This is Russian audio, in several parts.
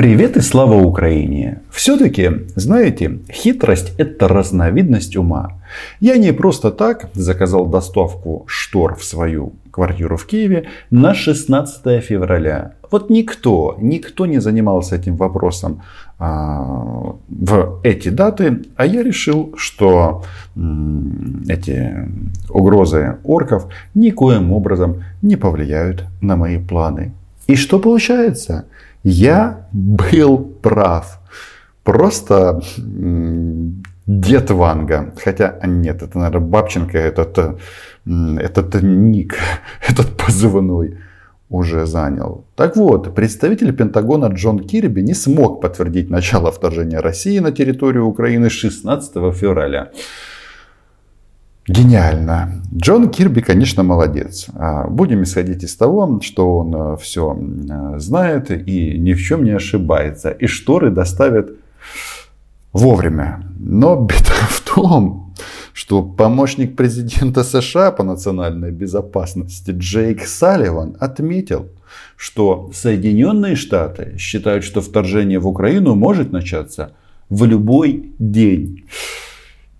Привет и слава Украине! Все-таки, знаете, хитрость это разновидность ума. Я не просто так заказал доставку штор в свою квартиру в Киеве на 16 февраля. Вот никто, никто не занимался этим вопросом а, в эти даты, а я решил, что м, эти угрозы орков никоим образом не повлияют на мои планы. И что получается? Я был прав. Просто дед Ванга. Хотя нет, это, наверное, Бабченко, этот, этот ник, этот позывной уже занял. Так вот, представитель Пентагона Джон Кирби не смог подтвердить начало вторжения России на территорию Украины 16 февраля. Гениально. Джон Кирби, конечно, молодец. А, будем исходить из того, что он э, все э, знает и ни в чем не ошибается. И шторы доставят вовремя. Но беда в том, что помощник президента США по национальной безопасности Джейк Салливан отметил, что Соединенные Штаты считают, что вторжение в Украину может начаться в любой день.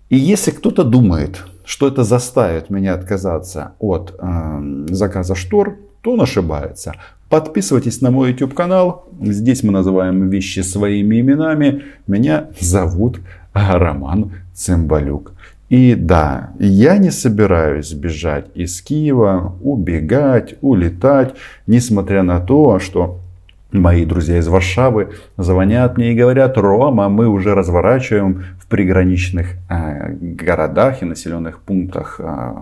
И если кто-то думает, что это заставит меня отказаться от э, заказа штор, то он ошибается. Подписывайтесь на мой YouTube канал. Здесь мы называем вещи своими именами. Меня зовут Роман Цымбалюк. И да, я не собираюсь бежать из Киева, убегать, улетать, несмотря на то, что мои друзья из Варшавы звонят мне и говорят, Рома, мы уже разворачиваем в приграничных э, городах и населенных пунктах, э,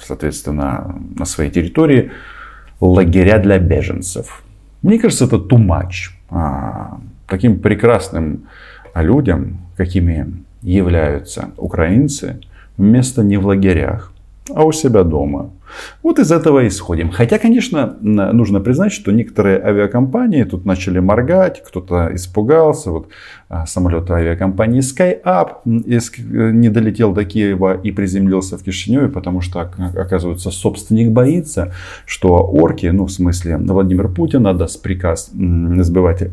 соответственно, на своей территории лагеря для беженцев. Мне кажется, это much. А, таким прекрасным людям, какими являются украинцы, место не в лагерях, а у себя дома. Вот из этого исходим. Хотя, конечно, нужно признать, что некоторые авиакомпании тут начали моргать, кто-то испугался. Вот а, самолет авиакомпании SkyUp не долетел до Киева и приземлился в Кишиневе, потому что, оказывается, собственник боится, что орки, ну, в смысле, Владимир Путин отдаст приказ сбивать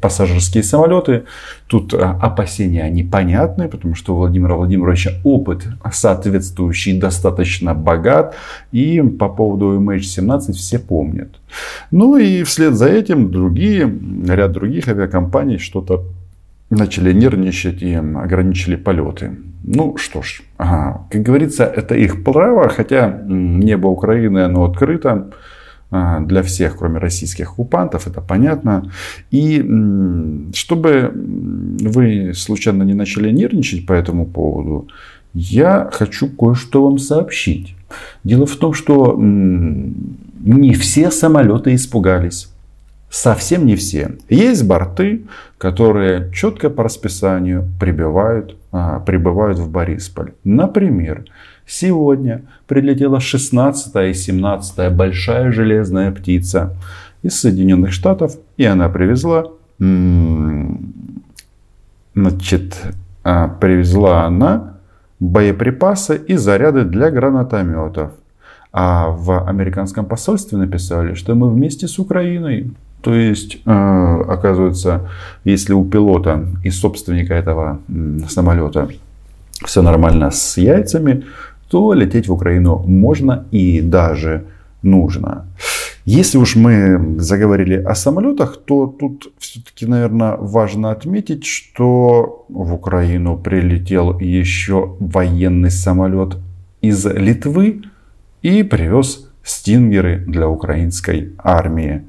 пассажирские самолеты. Тут а, опасения непонятные, потому что у Владимира Владимировича опыт соответствующий достаточно богат. И по поводу MH17 все помнят. Ну и вслед за этим другие, ряд других авиакомпаний что-то начали нервничать и ограничили полеты. Ну что ж, ага, как говорится, это их право, хотя небо Украины, оно открыто а, для всех, кроме российских оккупантов, это понятно. И чтобы вы случайно не начали нервничать по этому поводу, я хочу кое-что вам сообщить. Дело в том, что не все самолеты испугались. Совсем не все. Есть борты, которые четко по расписанию прибывают, а, прибывают в Борисполь. Например, сегодня прилетела 16 и 17 большая железная птица из Соединенных Штатов. И она привезла, значит, а, привезла она боеприпасы и заряды для гранатометов. А в американском посольстве написали, что мы вместе с Украиной. То есть, э, оказывается, если у пилота и собственника этого самолета все нормально с яйцами, то лететь в Украину можно и даже нужно. Если уж мы заговорили о самолетах, то тут все-таки, наверное, важно отметить, что в Украину прилетел еще военный самолет из Литвы и привез стингеры для украинской армии.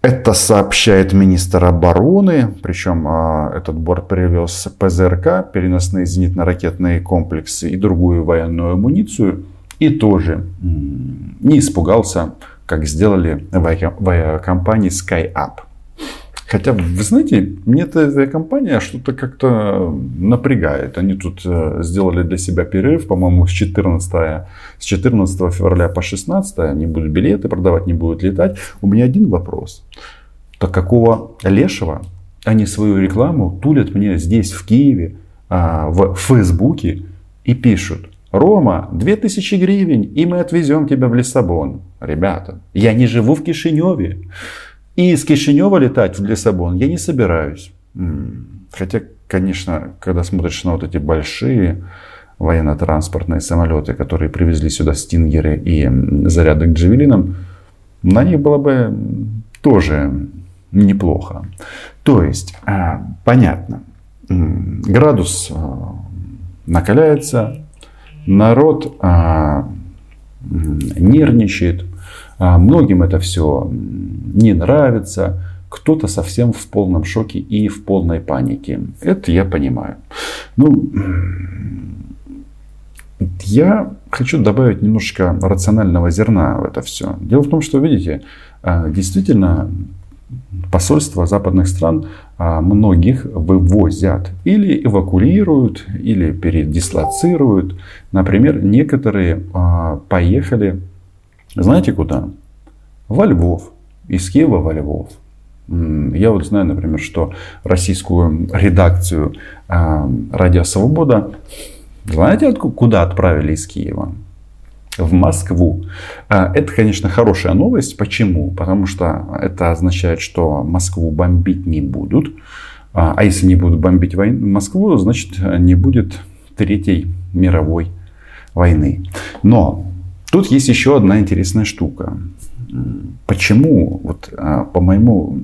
Это сообщает министр обороны, причем а, этот борт привез ПЗРК, переносные зенитно-ракетные комплексы и другую военную амуницию – и тоже не испугался, как сделали в авиакомпании SkyUp. Хотя, вы знаете, мне эта авиакомпания что-то как-то напрягает. Они тут э, сделали для себя перерыв, по-моему, с 14, с 14 февраля по 16 они будут билеты продавать, не будут летать. У меня один вопрос. Так какого лешего они свою рекламу тулят мне здесь, в Киеве, а, в Фейсбуке и пишут – Рома, 2000 гривен, и мы отвезем тебя в Лиссабон. Ребята, я не живу в Кишиневе. И из Кишинева летать в Лиссабон я не собираюсь. Хотя, конечно, когда смотришь на вот эти большие военно-транспортные самолеты, которые привезли сюда стингеры и заряды к джавелинам, на них было бы тоже неплохо. То есть, а, понятно, градус а, накаляется, народ а, нервничает, многим это все не нравится, кто-то совсем в полном шоке и в полной панике. Это я понимаю. Ну, я хочу добавить немножко рационального зерна в это все. Дело в том, что, видите, действительно посольства западных стран а, многих вывозят или эвакуируют, или передислоцируют. Например, некоторые а, поехали, знаете куда? Во Львов, из Киева во Львов. Я вот знаю, например, что российскую редакцию а, «Радио Свобода» знаете, куда отправили из Киева? В Москву. А, это, конечно, хорошая новость. Почему? Потому что это означает, что Москву бомбить не будут. А, а если не будут бомбить Москву, значит не будет Третьей мировой войны. Но тут есть еще одна интересная штука. Почему, вот, а, по моему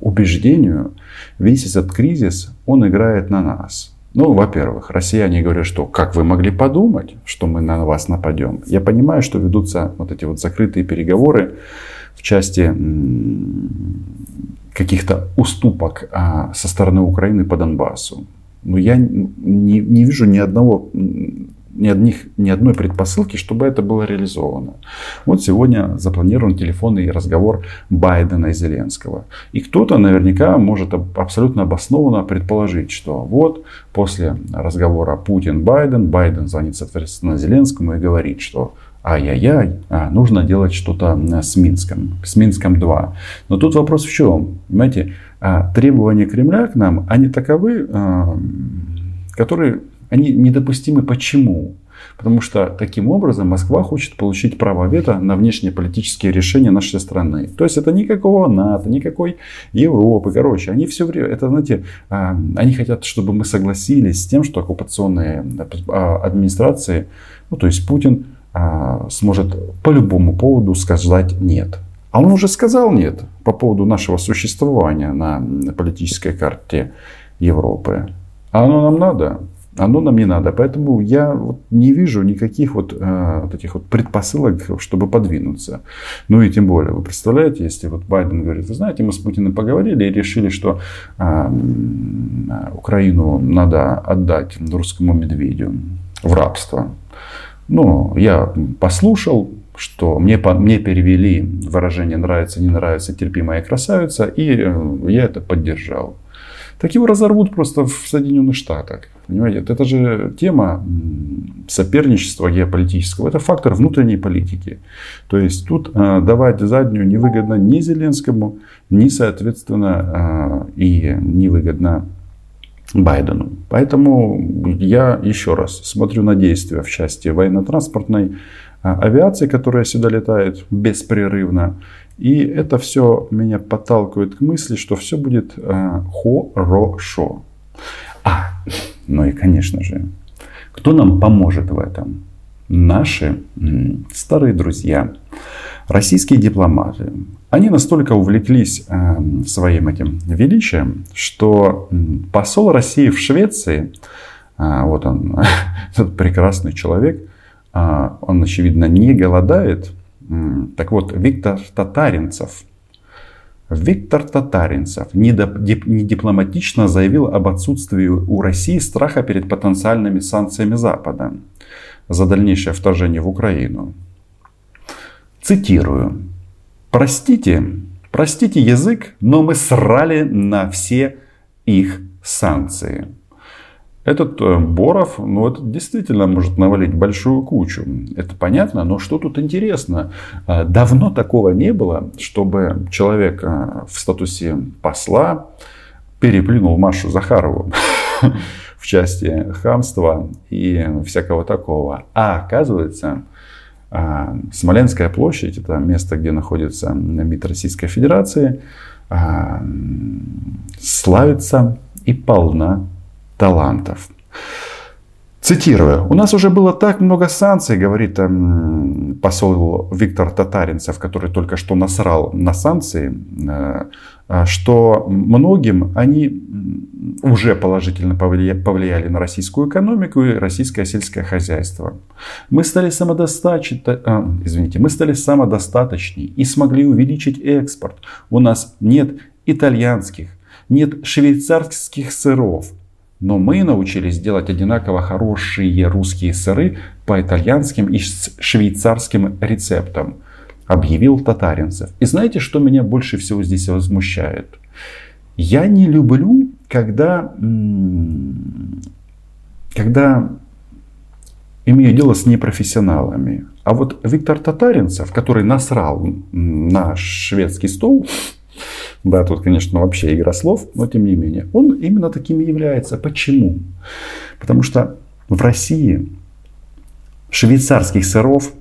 убеждению, весь этот кризис, он играет на нас. Ну, во-первых, россияне говорят, что как вы могли подумать, что мы на вас нападем. Я понимаю, что ведутся вот эти вот закрытые переговоры в части каких-то уступок а, со стороны Украины по Донбассу. Но я не, не вижу ни одного ни, одних, ни одной предпосылки, чтобы это было реализовано. Вот сегодня запланирован телефонный разговор Байдена и Зеленского. И кто-то наверняка может абсолютно обоснованно предположить, что вот после разговора Путин-Байден, Байден звонит, соответственно, Зеленскому и говорит, что ай-яй-яй, а, нужно делать что-то с Минском, с Минском 2. Но тут вопрос в чем? Понимаете, а, требования Кремля к нам, они таковы, а, которые они недопустимы почему? Потому что таким образом Москва хочет получить право вето на внешнеполитические решения нашей страны. То есть это никакого НАТО, никакой Европы. Короче, они все время, это знаете, а, они хотят, чтобы мы согласились с тем, что оккупационные а, администрации, ну то есть Путин а, сможет по любому поводу сказать нет. А он уже сказал нет по поводу нашего существования на политической карте Европы. А оно нам надо? Оно нам не надо. Поэтому я вот не вижу никаких вот, э, этих вот предпосылок, чтобы подвинуться. Ну и тем более, вы представляете, если вот Байден говорит, вы знаете, мы с Путиным поговорили и решили, что э, Украину надо отдать русскому медведю в рабство. Ну, я послушал, что мне, мне перевели выражение «нравится, не нравится, терпимая красавица», и э, я это поддержал так его разорвут просто в Соединенных Штатах. Понимаете, это же тема соперничества геополитического. Это фактор внутренней политики. То есть тут э, давать заднюю невыгодно ни Зеленскому, ни, соответственно, э, и невыгодно Байдену. Поэтому я еще раз смотрю на действия в части военно-транспортной э, авиации, которая сюда летает беспрерывно. И это все меня подталкивает к мысли, что все будет э, хорошо. А, ну и конечно же, кто нам поможет в этом? Наши старые друзья, российские дипломаты. Они настолько увлеклись э, своим этим величием, что посол России в Швеции, э, вот он, этот прекрасный человек, э, он, очевидно, не голодает, так вот, Виктор Татаринцев, Виктор Татаринцев недипломатично заявил об отсутствии у России страха перед потенциальными санкциями Запада за дальнейшее вторжение в Украину. Цитирую. Простите, простите язык, но мы срали на все их санкции. Этот э, Боров, ну, это действительно может навалить большую кучу. Это понятно, но что тут интересно? А, давно такого не было, чтобы человек э, в статусе посла переплюнул Машу Захарову в части хамства и всякого такого. А оказывается, Смоленская площадь, это место, где находится МИД Российской Федерации, славится и полна талантов. Цитирую. «У нас уже было так много санкций, говорит эм, посол Виктор Татаринцев, который только что насрал на санкции, э, э, что многим они уже положительно повлияли на российскую экономику и российское сельское хозяйство. Мы стали самодостаточны, э, извините, мы стали самодостаточней и смогли увеличить экспорт. У нас нет итальянских, нет швейцарских сыров, но мы научились делать одинаково хорошие русские сыры по итальянским и швейцарским рецептам, объявил Татаринцев. И знаете, что меня больше всего здесь возмущает? Я не люблю, когда, когда имею дело с непрофессионалами. А вот Виктор Татаринцев, который насрал на шведский стол, да, тут, конечно, вообще игра слов, но тем не менее. Он именно таким и является. Почему? Потому что в России швейцарских сыров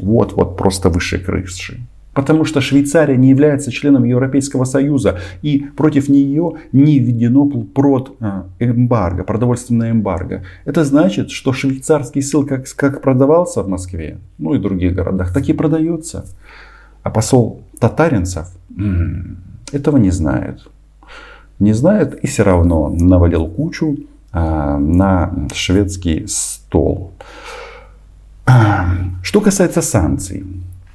вот-вот просто выше крыши. Потому что Швейцария не является членом Европейского Союза. И против нее не введено прод а, эмбарго, продовольственное эмбарго. Это значит, что швейцарский сыр как, как продавался в Москве, ну и других городах, так и продается. А посол Татаринцев этого не знает. Не знает и все равно навалил кучу а, на шведский стол. Что касается санкций.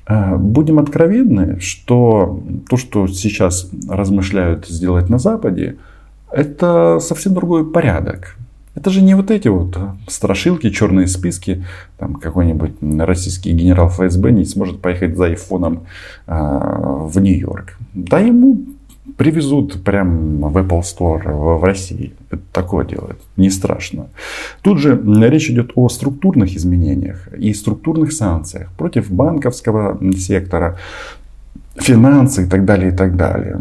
А, будем откровенны, что то, что сейчас размышляют сделать на Западе, это совсем другой порядок. Это же не вот эти вот страшилки, черные списки. Там какой-нибудь российский генерал ФСБ не сможет поехать за айфоном э, в Нью-Йорк. Да ему привезут прям в Apple Store в России. Это такое делает. Не страшно. Тут же речь идет о структурных изменениях и структурных санкциях против банковского сектора, финансы и так далее, и так далее.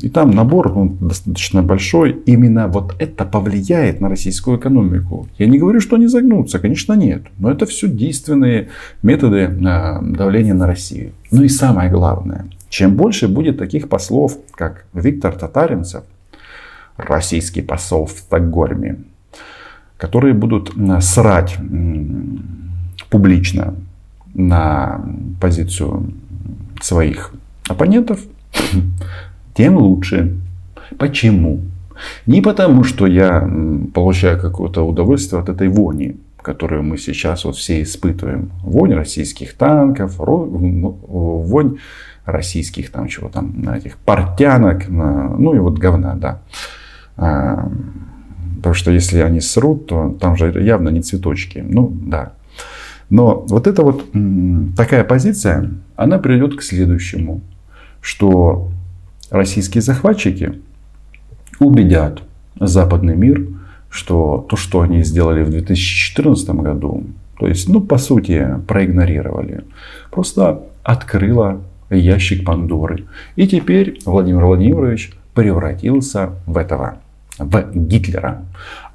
И там набор ну, достаточно большой. Именно вот это повлияет на российскую экономику. Я не говорю, что они загнутся. Конечно, нет. Но это все действенные методы а, давления на Россию. Ну и самое главное. Чем больше будет таких послов, как Виктор Татаринцев, российский посол в Стокгольме, которые будут срать публично на позицию своих оппонентов, тем лучше. Почему? Не потому, что я получаю какое-то удовольствие от этой вони, которую мы сейчас вот все испытываем. Вонь российских танков, вонь российских там чего там, этих портянок, ну и вот говна, да. А, потому что если они срут, то там же явно не цветочки. Ну, да. Но вот эта вот такая позиция, она приведет к следующему, что российские захватчики убедят западный мир, что то, что они сделали в 2014 году, то есть, ну, по сути, проигнорировали, просто открыло ящик Пандоры. И теперь Владимир Владимирович превратился в этого, в Гитлера.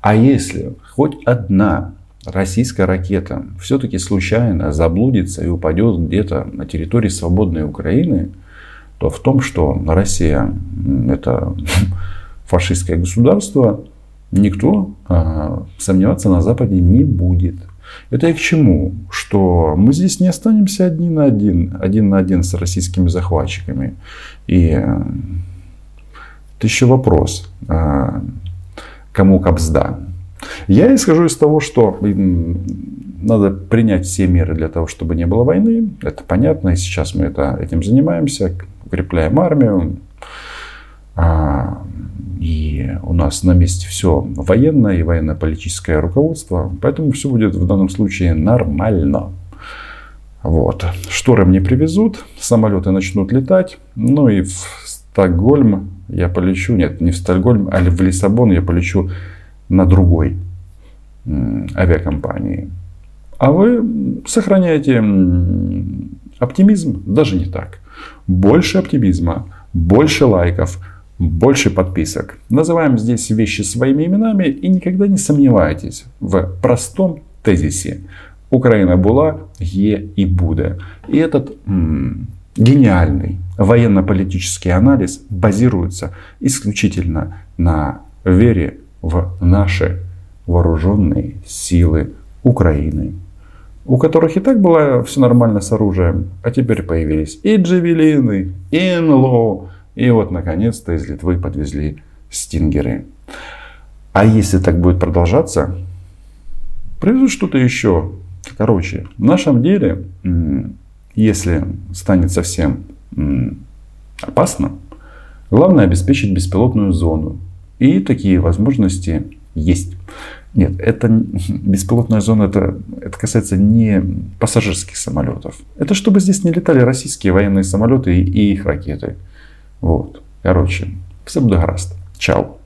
А если хоть одна российская ракета все-таки случайно заблудится и упадет где-то на территории свободной Украины, то в том, что Россия это фашистское государство, никто а, сомневаться на Западе не будет. Это и к чему? Что мы здесь не останемся один на один, один на один с российскими захватчиками. И это еще вопрос, а, кому кобзда. Я исхожу из того, что надо принять все меры для того, чтобы не было войны. Это понятно, и сейчас мы это, этим занимаемся, укрепляем армию. А, и у нас на месте все военное и военно-политическое руководство. Поэтому все будет в данном случае нормально. Вот. Шторы мне привезут, самолеты начнут летать. Ну и в Стокгольм я полечу, нет, не в Стокгольм, а в Лиссабон я полечу на другой авиакомпании. А вы сохраняете оптимизм? Даже не так. Больше оптимизма, больше лайков, больше подписок. Называем здесь вещи своими именами и никогда не сомневайтесь в простом тезисе. Украина была, е и будет. И этот м- гениальный военно-политический анализ базируется исключительно на вере в наши вооруженные силы Украины, у которых и так было все нормально с оружием, а теперь появились и джавелины, и НЛО, и вот наконец-то из Литвы подвезли стингеры. А если так будет продолжаться, привезут что-то еще. Короче, в нашем деле, если станет совсем опасно, главное обеспечить беспилотную зону. И такие возможности есть. Нет, это беспилотная зона, это, это касается не пассажирских самолетов. Это чтобы здесь не летали российские военные самолеты и их ракеты. Вот. Короче, все будет гаразд. Чао.